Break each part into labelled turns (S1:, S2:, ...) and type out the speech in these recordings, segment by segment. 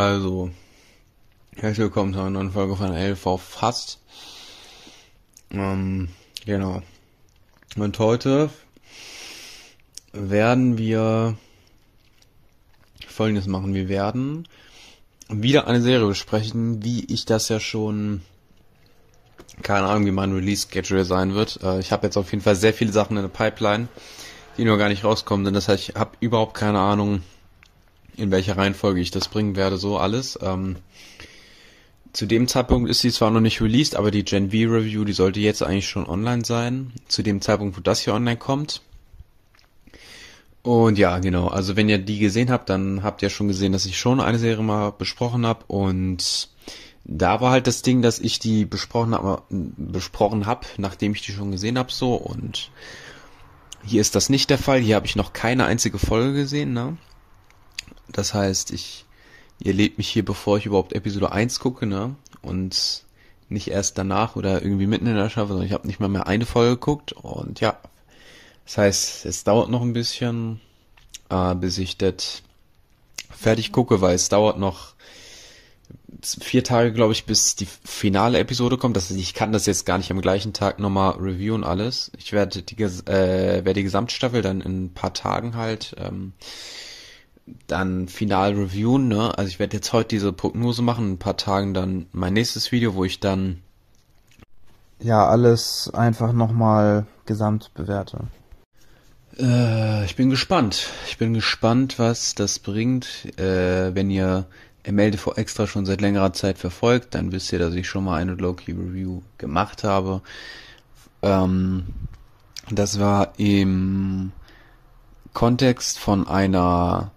S1: Also, herzlich willkommen zu einer neuen Folge von LV Fast. Ähm, genau. Und heute werden wir folgendes machen. Wir werden wieder eine Serie besprechen, wie ich das ja schon keine Ahnung, wie mein Release-Schedule sein wird. Äh, ich habe jetzt auf jeden Fall sehr viele Sachen in der Pipeline, die nur gar nicht rauskommen sind. Das heißt, ich habe überhaupt keine Ahnung, in welcher Reihenfolge ich das bringen werde, so alles. Ähm, zu dem Zeitpunkt ist sie zwar noch nicht released, aber die Gen V Review, die sollte jetzt eigentlich schon online sein. Zu dem Zeitpunkt, wo das hier online kommt. Und ja, genau. Also wenn ihr die gesehen habt, dann habt ihr schon gesehen, dass ich schon eine Serie mal besprochen habe. Und da war halt das Ding, dass ich die besprochen habe, besprochen hab, nachdem ich die schon gesehen habe, so. Und hier ist das nicht der Fall. Hier habe ich noch keine einzige Folge gesehen, ne? Das heißt, ich, ihr lebt mich hier, bevor ich überhaupt Episode 1 gucke, ne? Und nicht erst danach oder irgendwie mitten in der Staffel, sondern ich habe nicht mal mehr eine Folge geguckt. Und ja, das heißt, es dauert noch ein bisschen, äh, bis ich das fertig gucke, weil es dauert noch vier Tage, glaube ich, bis die finale Episode kommt. Das heißt, ich kann das jetzt gar nicht am gleichen Tag nochmal reviewen alles. Ich werde die, äh, werde die Gesamtstaffel dann in ein paar Tagen halt ähm, dann final reviewen, ne? Also ich werde jetzt heute diese Prognose machen, in ein paar Tagen dann mein nächstes Video, wo ich dann
S2: ja alles einfach nochmal gesamt bewerte.
S1: Äh, ich bin gespannt. Ich bin gespannt, was das bringt. Äh, wenn ihr MLD vor extra schon seit längerer Zeit verfolgt, dann wisst ihr, dass ich schon mal eine Low-Key Review gemacht habe. Ähm, das war im Kontext von einer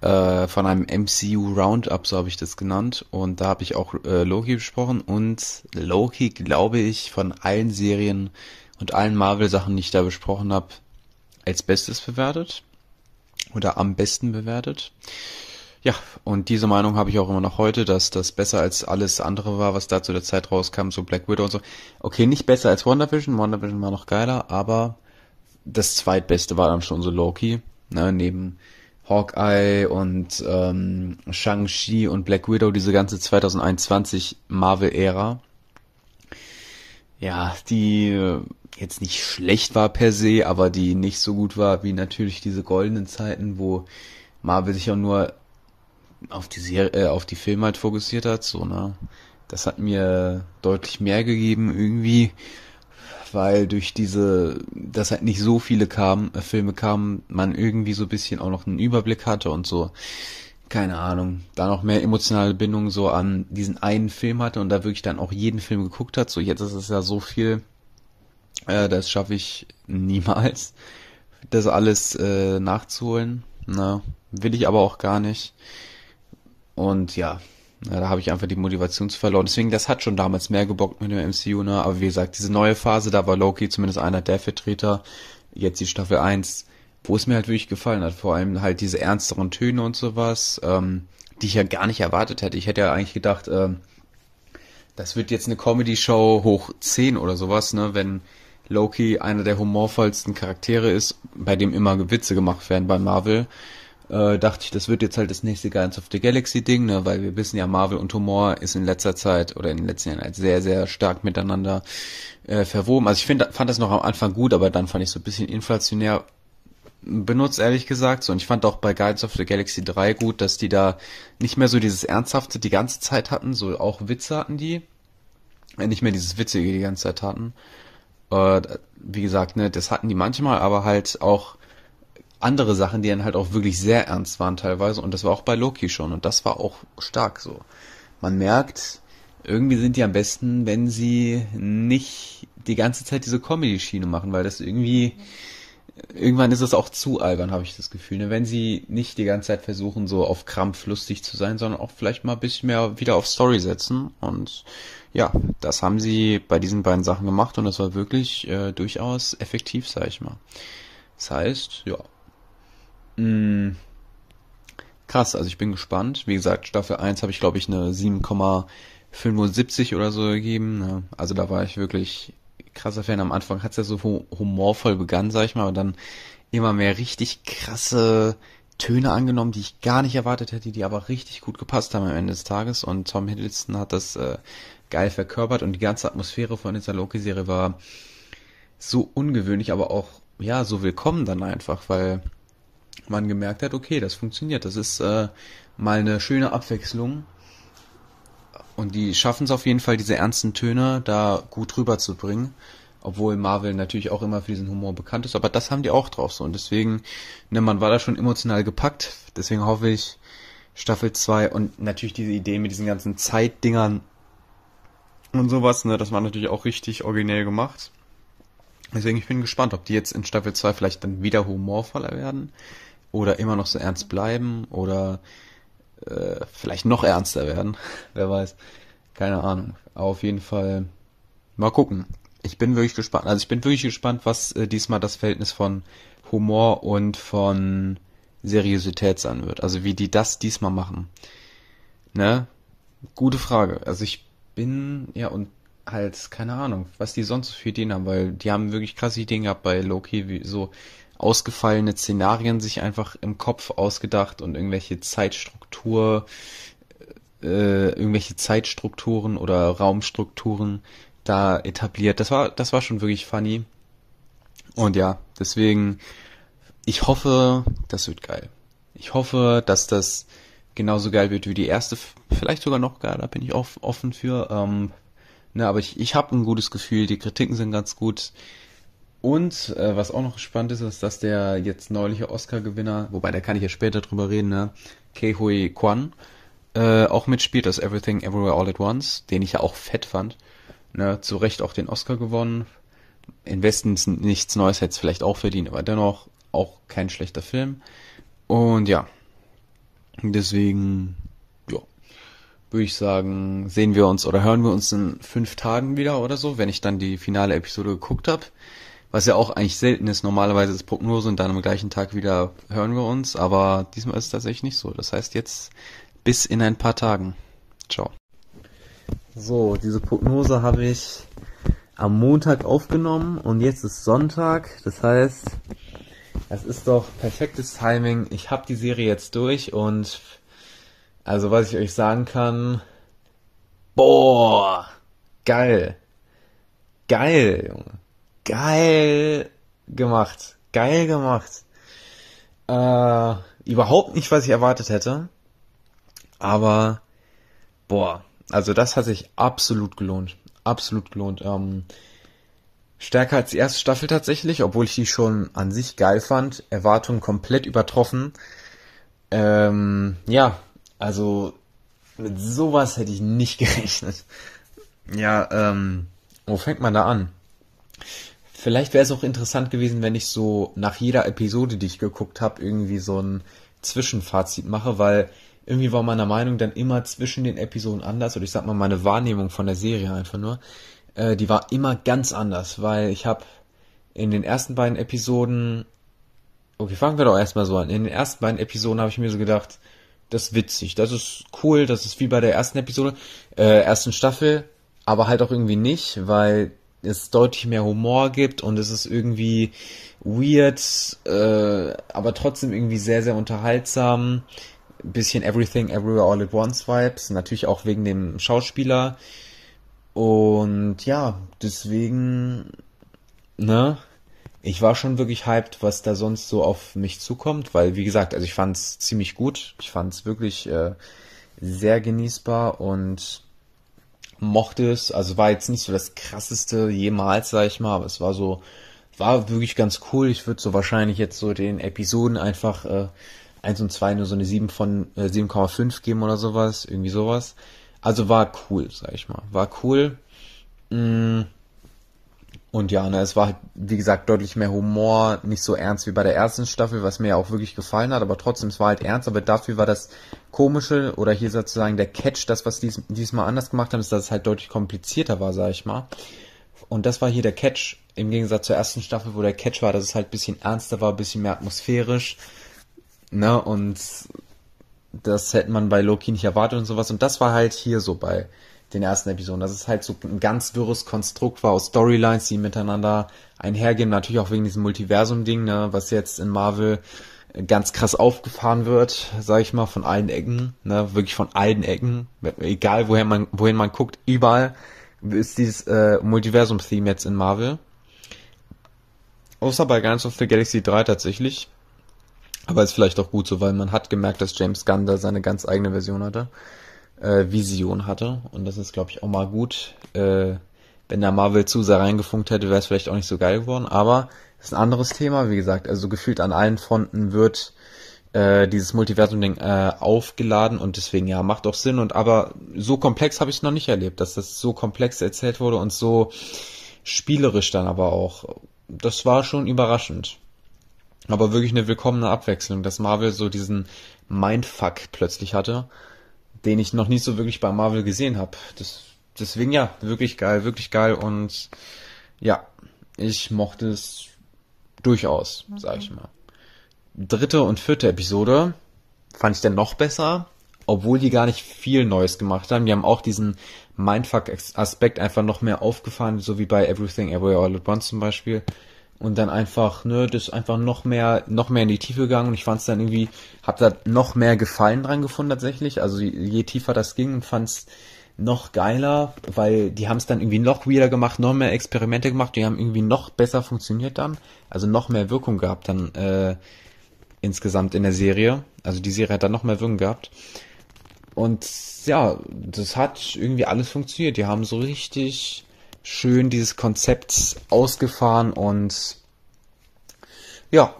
S1: äh, von einem MCU Roundup, so habe ich das genannt. Und da habe ich auch äh, Loki besprochen. Und Loki, glaube ich, von allen Serien und allen Marvel-Sachen, die ich da besprochen habe, als Bestes bewertet. Oder am besten bewertet. Ja, und diese Meinung habe ich auch immer noch heute, dass das besser als alles andere war, was da zu der Zeit rauskam, so Black Widow und so. Okay, nicht besser als WandaVision, WandaVision war noch geiler, aber das zweitbeste war dann schon so Loki, ne, neben Hawkeye und ähm, Shang-Chi und Black Widow, diese ganze 2021 Marvel-Ära. Ja, die äh, jetzt nicht schlecht war per se, aber die nicht so gut war wie natürlich diese goldenen Zeiten, wo Marvel sich auch nur auf die Serie, äh, auf die Filme halt fokussiert hat, so, ne. Das hat mir deutlich mehr gegeben irgendwie weil durch diese, dass halt nicht so viele kamen, äh, Filme kamen, man irgendwie so ein bisschen auch noch einen Überblick hatte und so, keine Ahnung, da noch mehr emotionale Bindung so an diesen einen Film hatte und da wirklich dann auch jeden Film geguckt hat. So jetzt ist es ja so viel, äh, das schaffe ich niemals, das alles äh, nachzuholen. Ne? Will ich aber auch gar nicht. Und ja, ja, da habe ich einfach die Motivation zu verloren. Deswegen, das hat schon damals mehr gebockt mit dem MCU, ne? Aber wie gesagt, diese neue Phase, da war Loki zumindest einer der Vertreter. Jetzt die Staffel 1, wo es mir halt wirklich gefallen hat. Vor allem halt diese ernsteren Töne und sowas, ähm, die ich ja gar nicht erwartet hätte. Ich hätte ja eigentlich gedacht, ähm, das wird jetzt eine Comedy-Show hoch 10 oder sowas, ne? Wenn Loki einer der humorvollsten Charaktere ist, bei dem immer Witze gemacht werden bei Marvel äh, dachte ich, das wird jetzt halt das nächste Guardians of the Galaxy Ding, ne, weil wir wissen ja, Marvel und Humor ist in letzter Zeit oder in den letzten Jahren halt sehr, sehr stark miteinander äh, verwoben. Also ich finde, fand das noch am Anfang gut, aber dann fand ich so ein bisschen inflationär benutzt, ehrlich gesagt. So, und ich fand auch bei Guardians of the Galaxy 3 gut, dass die da nicht mehr so dieses Ernsthafte die ganze Zeit hatten, so auch Witze hatten die. Äh, nicht mehr dieses Witzige die ganze Zeit hatten. Äh, wie gesagt, ne, das hatten die manchmal, aber halt auch andere Sachen, die dann halt auch wirklich sehr ernst waren teilweise. Und das war auch bei Loki schon. Und das war auch stark so. Man merkt, irgendwie sind die am besten, wenn sie nicht die ganze Zeit diese Comedy-Schiene machen, weil das irgendwie, irgendwann ist es auch zu albern, habe ich das Gefühl. Ne? Wenn sie nicht die ganze Zeit versuchen, so auf Krampf lustig zu sein, sondern auch vielleicht mal ein bisschen mehr wieder auf Story setzen. Und ja, das haben sie bei diesen beiden Sachen gemacht und das war wirklich äh, durchaus effektiv, sag ich mal. Das heißt, ja, Mh, krass, also ich bin gespannt. Wie gesagt, Staffel 1 habe ich glaube ich eine 7,75 oder so gegeben. Ne? Also da war ich wirklich krasser Fan. Am Anfang hat es ja so humorvoll begann, sag ich mal, und dann immer mehr richtig krasse Töne angenommen, die ich gar nicht erwartet hätte, die aber richtig gut gepasst haben am Ende des Tages. Und Tom Hiddleston hat das äh, geil verkörpert und die ganze Atmosphäre von dieser Loki-Serie war so ungewöhnlich, aber auch ja so willkommen dann einfach, weil man gemerkt hat, okay, das funktioniert. Das ist äh, mal eine schöne Abwechslung. Und die schaffen es auf jeden Fall, diese ernsten Töne da gut rüberzubringen. Obwohl Marvel natürlich auch immer für diesen Humor bekannt ist, aber das haben die auch drauf so. Und deswegen, ne, man war da schon emotional gepackt. Deswegen hoffe ich, Staffel 2 und natürlich diese Idee mit diesen ganzen Zeitdingern und sowas, ne, das war natürlich auch richtig originell gemacht. Deswegen, ich bin gespannt, ob die jetzt in Staffel 2 vielleicht dann wieder humorvoller werden oder immer noch so ernst bleiben oder äh, vielleicht noch ernster werden. Wer weiß. Keine Ahnung. Aber auf jeden Fall mal gucken. Ich bin wirklich gespannt. Also ich bin wirklich gespannt, was äh, diesmal das Verhältnis von Humor und von Seriosität sein wird. Also wie die das diesmal machen. Ne? Gute Frage. Also ich bin, ja, und halt, keine Ahnung, was die sonst für Ideen haben, weil die haben wirklich krasse Ideen gehabt bei Loki, wie so ausgefallene Szenarien sich einfach im Kopf ausgedacht und irgendwelche Zeitstruktur, äh, irgendwelche Zeitstrukturen oder Raumstrukturen da etabliert. Das war, das war schon wirklich funny. Und ja, deswegen, ich hoffe, das wird geil. Ich hoffe, dass das genauso geil wird wie die erste, vielleicht sogar noch geiler, bin ich auch offen für. Ähm, ne, aber ich, ich habe ein gutes Gefühl, die Kritiken sind ganz gut. Und äh, was auch noch spannend ist, ist, dass der jetzt neuliche Oscar-Gewinner, wobei da kann ich ja später drüber reden, ne, Kei Hui Kwan, äh, auch mitspielt aus Everything Everywhere All at Once, den ich ja auch fett fand. Ne, zu Recht auch den Oscar gewonnen. In Westen nichts Neues hätte es vielleicht auch verdient, aber dennoch auch kein schlechter Film. Und ja, deswegen, würde ich sagen, sehen wir uns oder hören wir uns in fünf Tagen wieder oder so, wenn ich dann die finale Episode geguckt habe. Was ja auch eigentlich selten ist. Normalerweise ist Prognose und dann am gleichen Tag wieder hören wir uns. Aber diesmal ist es tatsächlich nicht so. Das heißt jetzt bis in ein paar Tagen. Ciao. So, diese Prognose habe ich am Montag aufgenommen und jetzt ist Sonntag. Das heißt, es ist doch perfektes Timing. Ich habe die Serie jetzt durch und also was ich euch sagen kann, boah, geil. Geil, Junge geil gemacht. Geil gemacht. Äh, überhaupt nicht, was ich erwartet hätte. Aber, boah, also das hat sich absolut gelohnt. Absolut gelohnt. Ähm, stärker als die erste Staffel tatsächlich, obwohl ich die schon an sich geil fand. Erwartungen komplett übertroffen. Ähm, ja, also mit sowas hätte ich nicht gerechnet. Ja, ähm, wo fängt man da an? Vielleicht wäre es auch interessant gewesen, wenn ich so nach jeder Episode, die ich geguckt habe, irgendwie so ein Zwischenfazit mache, weil irgendwie war meine Meinung dann immer zwischen den Episoden anders, oder ich sag mal meine Wahrnehmung von der Serie einfach nur, äh, die war immer ganz anders, weil ich habe in den ersten beiden Episoden, okay, fangen wir doch erstmal so an, in den ersten beiden Episoden habe ich mir so gedacht, das witzig, das ist cool, das ist wie bei der ersten Episode, äh, ersten Staffel, aber halt auch irgendwie nicht, weil es deutlich mehr Humor gibt und es ist irgendwie weird, äh, aber trotzdem irgendwie sehr, sehr unterhaltsam. bisschen Everything Everywhere All at Once Vibes, natürlich auch wegen dem Schauspieler. Und ja, deswegen, ne, ich war schon wirklich hyped, was da sonst so auf mich zukommt, weil wie gesagt, also ich fand's ziemlich gut, ich fand's wirklich äh, sehr genießbar und mochte es. Also war jetzt nicht so das krasseste jemals, sag ich mal, aber es war so, war wirklich ganz cool. Ich würde so wahrscheinlich jetzt so den Episoden einfach äh, 1 und 2 nur so eine 7 von äh, 7,5 geben oder sowas, irgendwie sowas. Also war cool, sag ich mal. War cool. Mm, und ja, ne, es war halt, wie gesagt, deutlich mehr Humor, nicht so ernst wie bei der ersten Staffel, was mir ja auch wirklich gefallen hat, aber trotzdem, es war halt ernst, aber dafür war das Komische oder hier sozusagen der Catch, das, was dies, diesmal anders gemacht haben, ist, dass es halt deutlich komplizierter war, sag ich mal. Und das war hier der Catch, im Gegensatz zur ersten Staffel, wo der Catch war, dass es halt ein bisschen ernster war, ein bisschen mehr atmosphärisch, ne, und das hätte man bei Loki nicht erwartet und sowas, und das war halt hier so bei den ersten Episoden. Das ist halt so ein ganz wirres Konstrukt war aus Storylines, die miteinander einhergehen. Natürlich auch wegen diesem Multiversum-Ding, ne, was jetzt in Marvel ganz krass aufgefahren wird, sage ich mal, von allen Ecken, ne, wirklich von allen Ecken, egal woher man, wohin man guckt, überall ist dieses äh, Multiversum-Theme jetzt in Marvel. Außer bei Guardians of the Galaxy 3 tatsächlich. Aber ist vielleicht auch gut so, weil man hat gemerkt, dass James Gunn da seine ganz eigene Version hatte, äh, Vision hatte. Und das ist, glaube ich, auch mal gut. Äh, wenn da Marvel zu sehr reingefunkt hätte, wäre es vielleicht auch nicht so geil geworden. Aber ist ein anderes Thema, wie gesagt. Also gefühlt an allen Fronten wird äh, dieses Multiversum-Ding äh, aufgeladen und deswegen ja, macht auch Sinn. Und aber so komplex habe ich es noch nicht erlebt, dass das so komplex erzählt wurde und so spielerisch dann aber auch. Das war schon überraschend. Aber wirklich eine willkommene Abwechslung, dass Marvel so diesen Mindfuck plötzlich hatte, den ich noch nicht so wirklich bei Marvel gesehen habe. Deswegen ja, wirklich geil, wirklich geil und ja, ich mochte es durchaus, okay. sag ich mal. Dritte und vierte Episode fand ich dann noch besser, obwohl die gar nicht viel Neues gemacht haben. Die haben auch diesen Mindfuck-Aspekt einfach noch mehr aufgefahren, so wie bei Everything Everywhere All at Once zum Beispiel. Und dann einfach, ne, das ist einfach noch mehr, noch mehr in die Tiefe gegangen und ich fand es dann irgendwie, hab da noch mehr Gefallen dran gefunden tatsächlich. Also je tiefer das ging, fand es noch geiler, weil die haben es dann irgendwie noch weirder gemacht, noch mehr Experimente gemacht, die haben irgendwie noch besser funktioniert dann, also noch mehr Wirkung gehabt dann äh, insgesamt in der Serie. Also die Serie hat dann noch mehr Wirkung gehabt. Und ja, das hat irgendwie alles funktioniert. Die haben so richtig schön dieses Konzept ausgefahren und ja,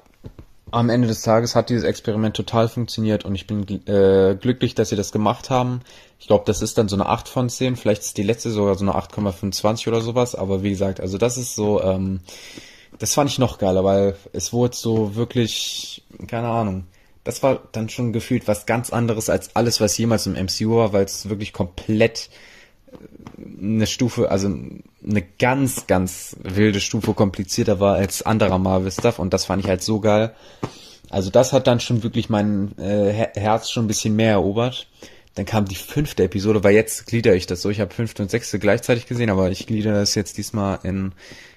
S1: am Ende des Tages hat dieses Experiment total funktioniert und ich bin äh, glücklich, dass sie das gemacht haben. Ich glaube, das ist dann so eine 8 von 10, vielleicht ist die letzte sogar so eine 8,25 oder sowas, aber wie gesagt, also das ist so, ähm, das fand ich noch geiler, weil es wurde so wirklich, keine Ahnung, das war dann schon gefühlt was ganz anderes als alles, was jemals im MCU war, weil es wirklich komplett eine Stufe, also eine ganz, ganz wilde Stufe komplizierter war als anderer Marvel-Stuff und das fand ich halt so geil. Also das hat dann schon wirklich mein äh, Herz schon ein bisschen mehr erobert. Dann kam die fünfte Episode, weil jetzt glieder ich das so. Ich habe fünfte und sechste gleichzeitig gesehen, aber ich glieder das jetzt diesmal in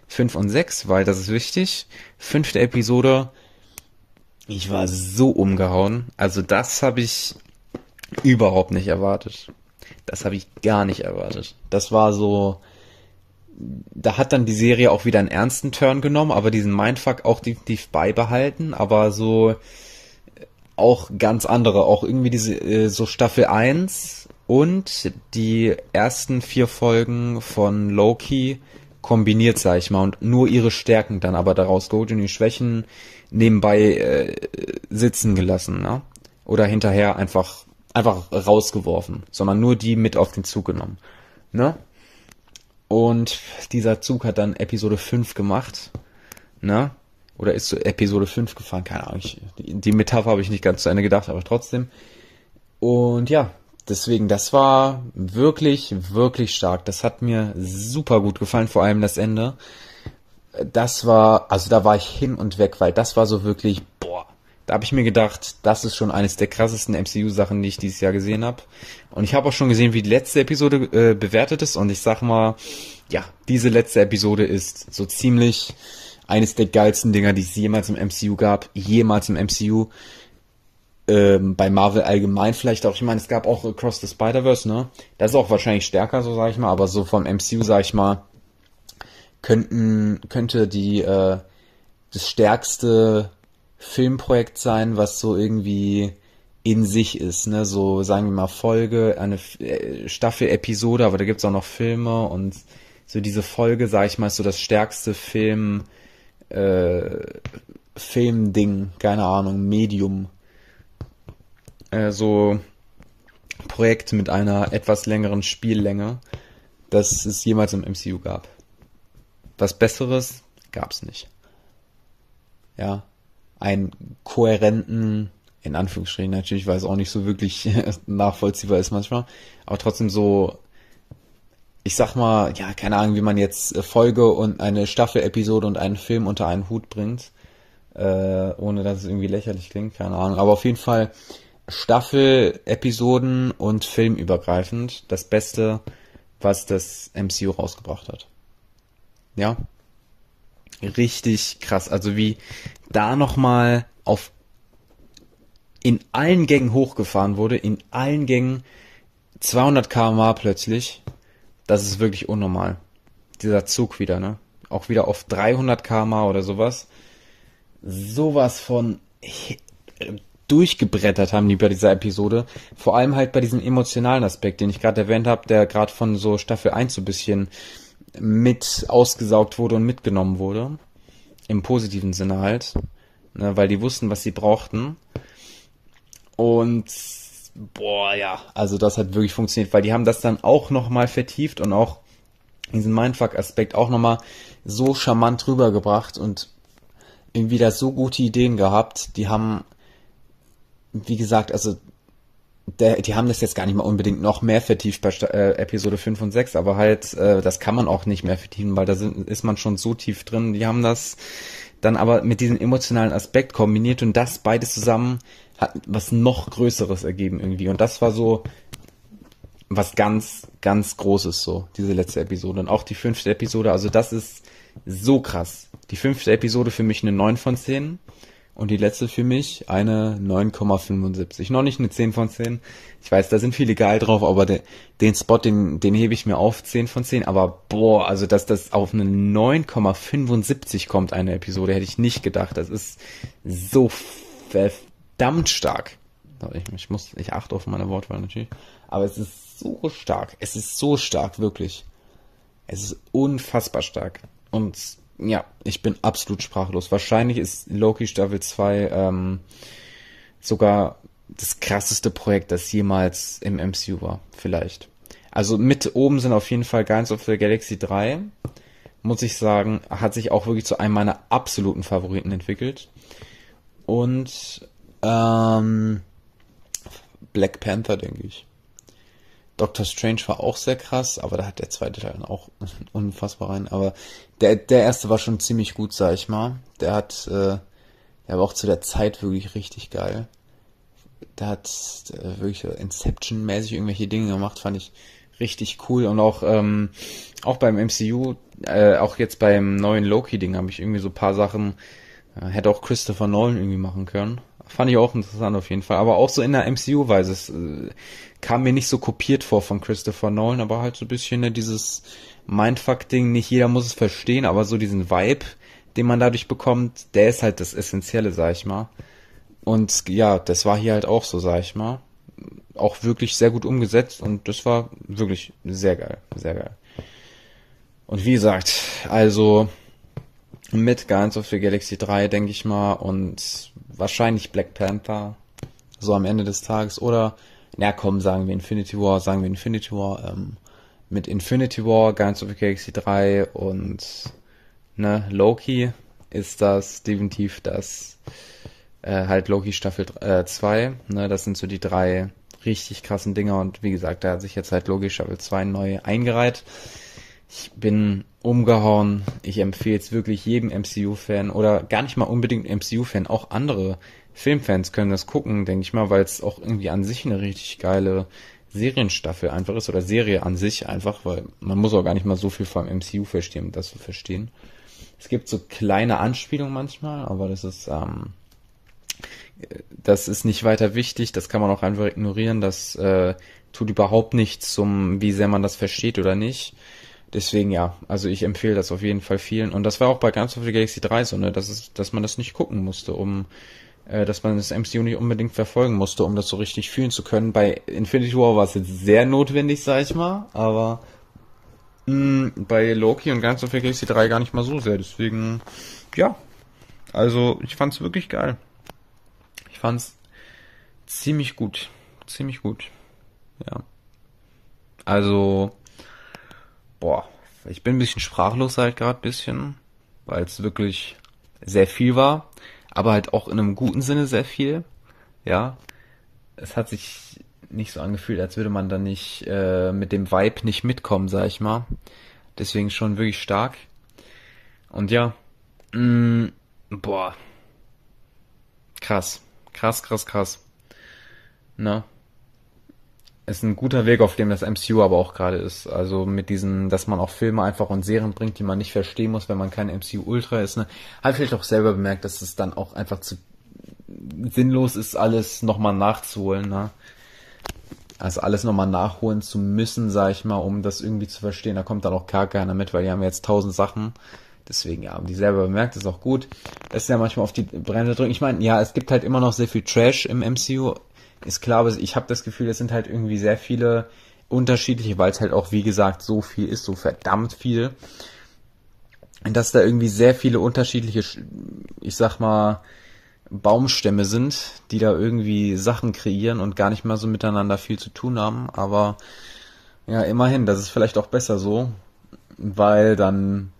S1: fünf und sechs, weil das ist wichtig. Fünfte Episode. Ich war so umgehauen. Also das habe ich überhaupt nicht erwartet. Das habe ich gar nicht erwartet. Das war so, da hat dann die Serie auch wieder einen ernsten Turn genommen, aber diesen Mindfuck auch definitiv beibehalten, aber so äh, auch ganz andere, auch irgendwie diese äh, so Staffel 1 und die ersten vier Folgen von Loki kombiniert, sag ich mal, und nur ihre Stärken dann aber daraus geholt und die Schwächen nebenbei äh, sitzen gelassen, ne? Oder hinterher einfach einfach rausgeworfen, sondern nur die mit auf den Zug genommen, ne? Und dieser Zug hat dann Episode 5 gemacht. Ne? Oder ist zu Episode 5 gefahren? Keine Ahnung. Ich, die, die Metapher habe ich nicht ganz zu Ende gedacht, aber trotzdem. Und ja, deswegen, das war wirklich, wirklich stark. Das hat mir super gut gefallen, vor allem das Ende. Das war, also da war ich hin und weg, weil das war so wirklich, boah, da habe ich mir gedacht, das ist schon eines der krassesten MCU-Sachen, die ich dieses Jahr gesehen habe. Und ich habe auch schon gesehen, wie die letzte Episode äh, bewertet ist. Und ich sag mal, ja, diese letzte Episode ist so ziemlich eines der geilsten Dinger, die es jemals im MCU gab. Jemals im MCU. Ähm, bei Marvel allgemein vielleicht auch. Ich meine, es gab auch Across the Spider-Verse, ne? Das ist auch wahrscheinlich stärker, so sag ich mal. Aber so vom MCU, sag ich mal, könnten, könnte die, äh, das stärkste Filmprojekt sein, was so irgendwie in sich ist, ne? So sagen wir mal Folge, eine äh, Staffel-Episode, aber da gibt's auch noch Filme und so diese Folge, sag ich mal, ist so das stärkste Film, äh, Filmding, keine Ahnung, Medium. Äh, so Projekt mit einer etwas längeren Spiellänge, das es jemals im MCU gab. Was Besseres gab's nicht. Ja, einen kohärenten, in Anführungsstrichen natürlich, weil es auch nicht so wirklich nachvollziehbar ist manchmal, aber trotzdem so, ich sag mal, ja, keine Ahnung, wie man jetzt Folge und eine Staffel-Episode und einen Film unter einen Hut bringt, äh, ohne dass es irgendwie lächerlich klingt, keine Ahnung, aber auf jeden Fall Staffel, Episoden und Film übergreifend das Beste, was das MCU rausgebracht hat. Ja, richtig krass. Also wie da nochmal auf in allen Gängen hochgefahren wurde, in allen Gängen 200 km/h plötzlich. Das ist wirklich unnormal. Dieser Zug wieder, ne? Auch wieder auf 300 km/h oder sowas. Sowas von durchgebrettert haben die bei dieser Episode. Vor allem halt bei diesem emotionalen Aspekt, den ich gerade erwähnt habe, der gerade von so Staffel 1 so ein bisschen mit ausgesaugt wurde und mitgenommen wurde. Im positiven Sinne halt. Ne, weil die wussten, was sie brauchten. Und boah, ja, also das hat wirklich funktioniert, weil die haben das dann auch nochmal vertieft und auch diesen Mindfuck-Aspekt auch nochmal so charmant rübergebracht und irgendwie da so gute Ideen gehabt. Die haben, wie gesagt, also der, die haben das jetzt gar nicht mal unbedingt noch mehr vertieft bei äh, Episode 5 und 6, aber halt, äh, das kann man auch nicht mehr vertiefen, weil da sind, ist man schon so tief drin. Die haben das dann aber mit diesem emotionalen Aspekt kombiniert und das beides zusammen hat was noch Größeres ergeben irgendwie. Und das war so was ganz, ganz Großes so, diese letzte Episode. Und auch die fünfte Episode, also das ist so krass. Die fünfte Episode für mich eine 9 von 10 und die letzte für mich eine 9,75. Noch nicht eine 10 von 10. Ich weiß, da sind viele geil drauf, aber de, den Spot, den, den hebe ich mir auf 10 von 10. Aber boah, also dass das auf eine 9,75 kommt, eine Episode, hätte ich nicht gedacht. Das ist so verdammt stark. Ich, ich muss, ich achte auf meine Wortwahl natürlich. Aber es ist so stark. Es ist so stark, wirklich. Es ist unfassbar stark. Und ja, ich bin absolut sprachlos. Wahrscheinlich ist Loki Staffel 2 ähm, sogar das krasseste Projekt, das jemals im MCU war. Vielleicht. Also mit oben sind auf jeden Fall Guardians of the Galaxy 3. Muss ich sagen, hat sich auch wirklich zu einem meiner absoluten Favoriten entwickelt. Und ähm, Black Panther, denke ich. Doctor Strange war auch sehr krass, aber da hat der zweite Teil dann auch unfassbar rein. Aber der, der erste war schon ziemlich gut, sag ich mal. Der hat, äh, der war auch zu der Zeit wirklich richtig geil. Der hat äh, wirklich Inception-mäßig irgendwelche Dinge gemacht, fand ich richtig cool. Und auch, ähm, auch beim MCU, äh, auch jetzt beim neuen Loki-Ding habe ich irgendwie so paar Sachen, äh, hätte auch Christopher Nolan irgendwie machen können. Fand ich auch interessant auf jeden Fall. Aber auch so in der MCU-Weise. Es äh, kam mir nicht so kopiert vor von Christopher Nolan, aber halt so ein bisschen ne, dieses Mindfuck-Ding. Nicht jeder muss es verstehen, aber so diesen Vibe, den man dadurch bekommt, der ist halt das Essentielle, sag ich mal. Und ja, das war hier halt auch so, sag ich mal. Auch wirklich sehr gut umgesetzt und das war wirklich sehr geil, sehr geil. Und wie gesagt, also mit Guardians of the Galaxy 3, denke ich mal, und wahrscheinlich Black Panther, so am Ende des Tages. Oder, na komm, sagen wir Infinity War, sagen wir Infinity War, ähm, mit Infinity War, Guardians of the Galaxy 3 und ne, Loki ist das definitiv das äh, halt Loki Staffel 2. Äh, ne, das sind so die drei richtig krassen Dinger und wie gesagt, da hat sich jetzt halt Loki Staffel 2 neu eingereiht. Ich bin umgehauen. Ich empfehle es wirklich jedem MCU-Fan oder gar nicht mal unbedingt MCU-Fan, auch andere Filmfans können das gucken, denke ich mal, weil es auch irgendwie an sich eine richtig geile Serienstaffel einfach ist oder Serie an sich einfach, weil man muss auch gar nicht mal so viel vom MCU verstehen, um das zu verstehen. Es gibt so kleine Anspielungen manchmal, aber das ist ähm, das ist nicht weiter wichtig, das kann man auch einfach ignorieren, das äh, tut überhaupt nichts zum, wie sehr man das versteht oder nicht. Deswegen ja, also ich empfehle das auf jeden Fall vielen. Und das war auch bei Guardians of the Galaxy 3 so, ne, dass, es, dass man das nicht gucken musste, um äh, dass man das MCU nicht unbedingt verfolgen musste, um das so richtig fühlen zu können. Bei Infinity War war es jetzt sehr notwendig, sag ich mal, aber mh, bei Loki und Guardians of the Galaxy 3 gar nicht mal so sehr. Deswegen, ja, also ich fand's wirklich geil. Ich fand's ziemlich gut. Ziemlich gut. Ja. Also, boah, ich bin ein bisschen sprachlos halt gerade bisschen, weil es wirklich sehr viel war, aber halt auch in einem guten Sinne sehr viel. Ja, es hat sich nicht so angefühlt, als würde man da nicht äh, mit dem Vibe nicht mitkommen, sag ich mal. Deswegen schon wirklich stark. Und ja, mh, mm, boah, krass, krass, krass, krass. Na, ist ein guter Weg, auf dem das MCU aber auch gerade ist. Also mit diesen, dass man auch Filme einfach und Serien bringt, die man nicht verstehen muss, wenn man kein MCU Ultra ist. Ne? Habe vielleicht auch selber bemerkt, dass es dann auch einfach zu sinnlos ist, alles nochmal nachzuholen, ne? Also alles nochmal nachholen zu müssen, sag ich mal, um das irgendwie zu verstehen. Da kommt dann auch gar keiner mit, weil die haben jetzt tausend Sachen. Deswegen, ja, haben die selber bemerkt, ist auch gut. Das ist ja manchmal auf die Bremse drücken. Ich meine, ja, es gibt halt immer noch sehr viel Trash im MCU. Klar, aber ich habe das Gefühl, es sind halt irgendwie sehr viele unterschiedliche, weil es halt auch, wie gesagt, so viel ist, so verdammt viel. Dass da irgendwie sehr viele unterschiedliche, ich sag mal, Baumstämme sind, die da irgendwie Sachen kreieren und gar nicht mal so miteinander viel zu tun haben. Aber ja, immerhin, das ist vielleicht auch besser so, weil dann,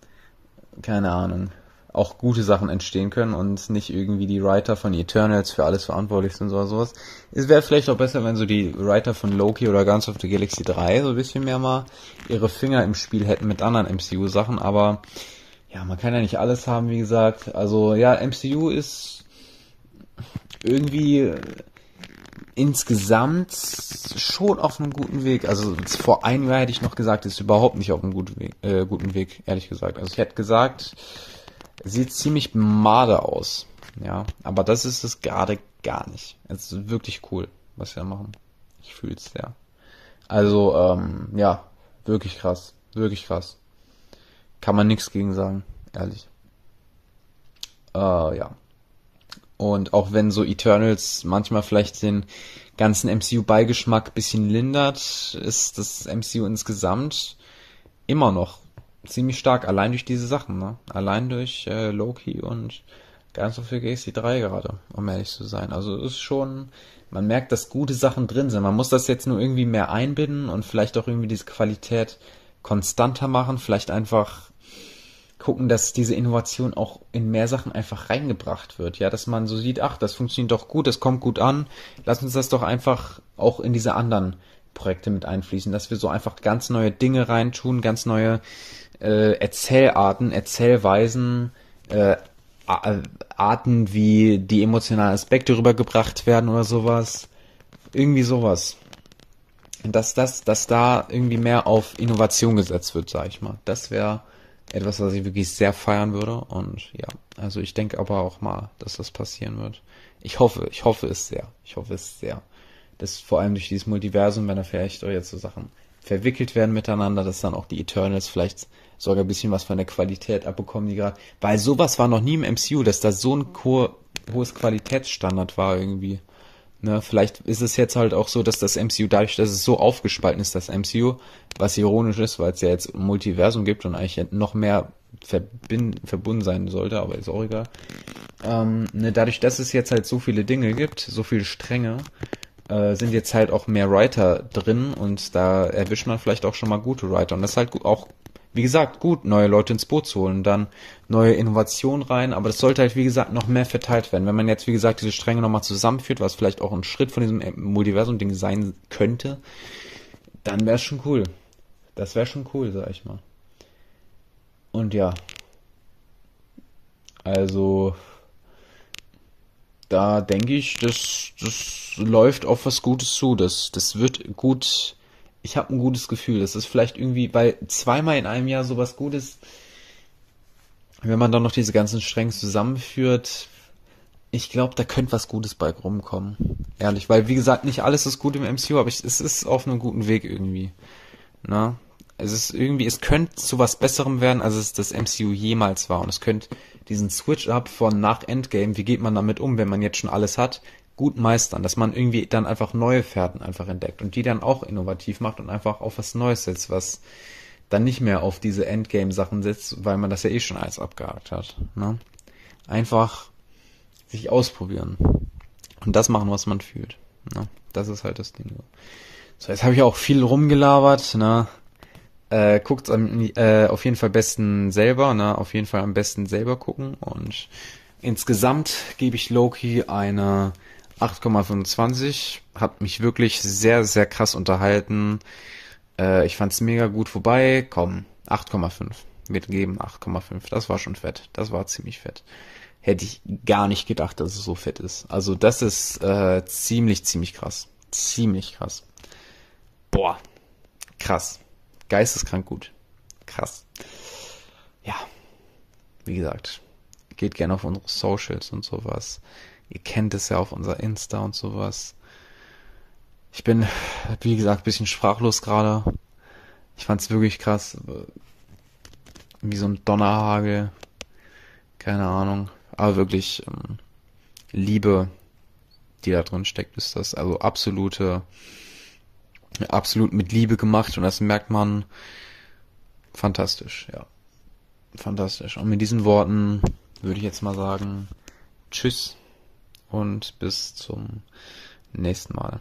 S1: keine Ahnung, auch gute Sachen entstehen können und nicht irgendwie die Writer von Eternals für alles verantwortlich sind oder sowas. Es wäre vielleicht auch besser, wenn so die Writer von Loki oder Guns of the Galaxy 3 so ein bisschen mehr mal ihre Finger im Spiel hätten mit anderen MCU-Sachen, aber ja, man kann ja nicht alles haben, wie gesagt. Also ja, MCU ist irgendwie insgesamt schon auf einem guten Weg. Also vor einem Jahr hätte ich noch gesagt, ist überhaupt nicht auf einem guten Weg, äh, guten Weg, ehrlich gesagt. Also ich hätte gesagt, sieht ziemlich made aus. Ja, aber das ist es gerade gar nicht. Es ist wirklich cool, was da machen. Ich fühle es sehr. Also, ähm, ja, wirklich krass. Wirklich krass. Kann man nichts gegen sagen, ehrlich. Äh, ja. Und auch wenn so Eternals manchmal vielleicht den ganzen MCU-Beigeschmack bisschen lindert, ist das MCU insgesamt immer noch ziemlich stark, allein durch diese Sachen, ne? Allein durch äh, Loki und ganz so viel Galaxy 3 gerade, um ehrlich zu sein. Also ist schon, man merkt, dass gute Sachen drin sind. Man muss das jetzt nur irgendwie mehr einbinden und vielleicht auch irgendwie diese Qualität konstanter machen, vielleicht einfach gucken, dass diese Innovation auch in mehr Sachen einfach reingebracht wird. Ja, dass man so sieht, ach, das funktioniert doch gut, das kommt gut an. Lass uns das doch einfach auch in diese anderen Projekte mit einfließen, dass wir so einfach ganz neue Dinge reintun, ganz neue äh, Erzählarten, Erzählweisen, äh, Arten, wie die emotionalen Aspekte rübergebracht werden oder sowas. Irgendwie sowas. Dass das, dass da irgendwie mehr auf Innovation gesetzt wird, sag ich mal. Das wäre etwas, was ich wirklich sehr feiern würde. Und ja, also ich denke aber auch mal, dass das passieren wird. Ich hoffe, ich hoffe es sehr. Ich hoffe es sehr. Dass vor allem durch dieses Multiversum, wenn da vielleicht auch jetzt so Sachen verwickelt werden miteinander, dass dann auch die Eternals vielleicht sogar ein bisschen was von der Qualität abbekommen, die gerade. Weil sowas war noch nie im MCU, dass da so ein ho hohes Qualitätsstandard war irgendwie. Ne, vielleicht ist es jetzt halt auch so, dass das MCU dadurch, dass es so aufgespalten ist, das MCU, was ironisch ist, weil es ja jetzt ein Multiversum gibt und eigentlich noch mehr verbunden sein sollte, aber ist auch egal. Ähm, ne, dadurch, dass es jetzt halt so viele Dinge gibt, so viele Stränge, äh, sind jetzt halt auch mehr Writer drin und da erwischt man vielleicht auch schon mal gute Writer. Und das ist halt auch wie gesagt, gut, neue Leute ins Boot zu holen, dann neue Innovationen rein, aber das sollte halt, wie gesagt, noch mehr verteilt werden. Wenn man jetzt, wie gesagt, diese Stränge nochmal zusammenführt, was vielleicht auch ein Schritt von diesem Multiversum-Ding sein könnte, dann wäre es schon cool. Das wäre schon cool, sag ich mal. Und ja. Also, da denke ich, das, das läuft auf was Gutes zu. Das, das wird gut ich habe ein gutes Gefühl. Das ist vielleicht irgendwie, weil zweimal in einem Jahr sowas Gutes, wenn man dann noch diese ganzen Stränge zusammenführt, ich glaube, da könnte was Gutes bei rumkommen. Ehrlich, weil wie gesagt, nicht alles ist gut im MCU, aber ich, es ist auf einem guten Weg irgendwie. Na? Es ist irgendwie, es könnte zu was Besserem werden, als es das MCU jemals war. Und es könnte diesen Switch-Up von nach Endgame, wie geht man damit um, wenn man jetzt schon alles hat, gut meistern, dass man irgendwie dann einfach neue Fährten einfach entdeckt und die dann auch innovativ macht und einfach auf was Neues setzt, was dann nicht mehr auf diese Endgame-Sachen setzt, weil man das ja eh schon alles abgehakt hat. Ne? Einfach sich ausprobieren und das machen, was man fühlt. Ne? Das ist halt das Ding. So, jetzt habe ich auch viel rumgelabert. Ne? Äh, guckt äh, auf jeden Fall besten selber. Ne? Auf jeden Fall am besten selber gucken und insgesamt gebe ich Loki eine 8,25 hat mich wirklich sehr, sehr krass unterhalten. Äh, ich fand's mega gut vorbei. Komm, 8,5. Wird geben 8,5. Das war schon fett. Das war ziemlich fett. Hätte ich gar nicht gedacht, dass es so fett ist. Also das ist äh, ziemlich, ziemlich krass. Ziemlich krass. Boah. Krass. Geisteskrank gut. Krass. Ja. Wie gesagt, geht gerne auf unsere Socials und sowas. Ihr kennt es ja auf unser Insta und sowas. Ich bin, wie gesagt, ein bisschen sprachlos gerade. Ich fand's wirklich krass. Wie so ein Donnerhagel. Keine Ahnung. Aber wirklich ähm, Liebe, die da drin steckt, ist das. Also absolute, absolut mit Liebe gemacht und das merkt man fantastisch, ja. Fantastisch. Und mit diesen Worten würde ich jetzt mal sagen, tschüss und bis zum nächsten Mal.